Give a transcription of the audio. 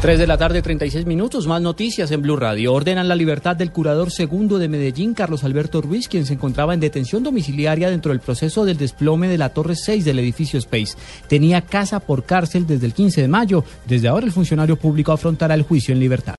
3 de la tarde, 36 minutos, más noticias en Blue Radio. Ordenan la libertad del curador segundo de Medellín, Carlos Alberto Ruiz, quien se encontraba en detención domiciliaria dentro del proceso del desplome de la Torre 6 del edificio Space. Tenía casa por cárcel desde el 15 de mayo. Desde ahora el funcionario público afrontará el juicio en libertad.